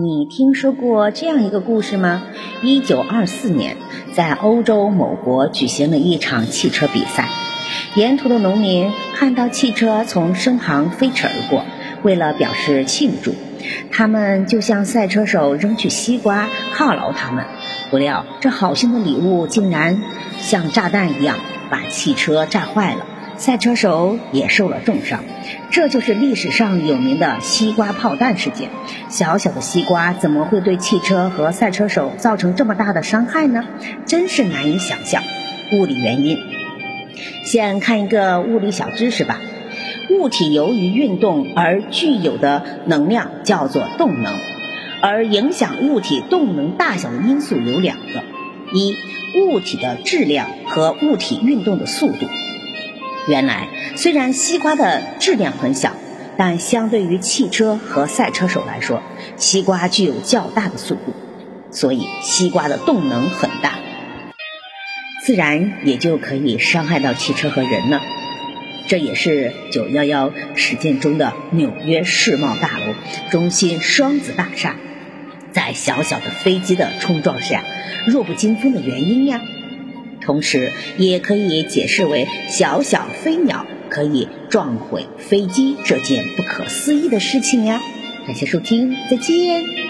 你听说过这样一个故事吗？一九二四年，在欧洲某国举行了一场汽车比赛，沿途的农民看到汽车从身旁飞驰而过，为了表示庆祝，他们就向赛车手扔去西瓜犒劳他们。不料，这好心的礼物竟然像炸弹一样把汽车炸坏了。赛车手也受了重伤，这就是历史上有名的西瓜炮弹事件。小小的西瓜怎么会对汽车和赛车手造成这么大的伤害呢？真是难以想象。物理原因，先看一个物理小知识吧。物体由于运动而具有的能量叫做动能，而影响物体动能大小的因素有两个：一，物体的质量和物体运动的速度。原来，虽然西瓜的质量很小，但相对于汽车和赛车手来说，西瓜具有较大的速度，所以西瓜的动能很大，自然也就可以伤害到汽车和人了。这也是九幺幺事件中的纽约世贸大楼中心双子大厦在小小的飞机的冲撞下弱不禁风的原因呀。同时，也可以解释为小小飞鸟可以撞毁飞机这件不可思议的事情呀。感谢收听，再见。